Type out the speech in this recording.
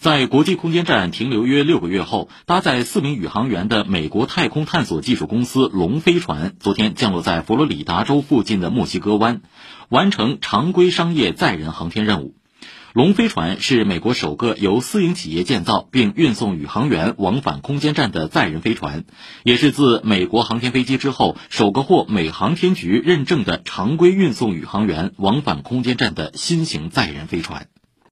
在国际空间站停留约六个月后搭载四名宇航员的美国太空探索技术公司龙飞船昨天降落在佛罗里达州附近的墨西哥湾完成常规商业载人航天任务。龙飞船是美国首个由私营企业建造并运送宇航员往返空间站的载人飞船也是自美国航天飞机之后首个获美航天局认证的常规运送宇航员往返空间站的新型载人飞船。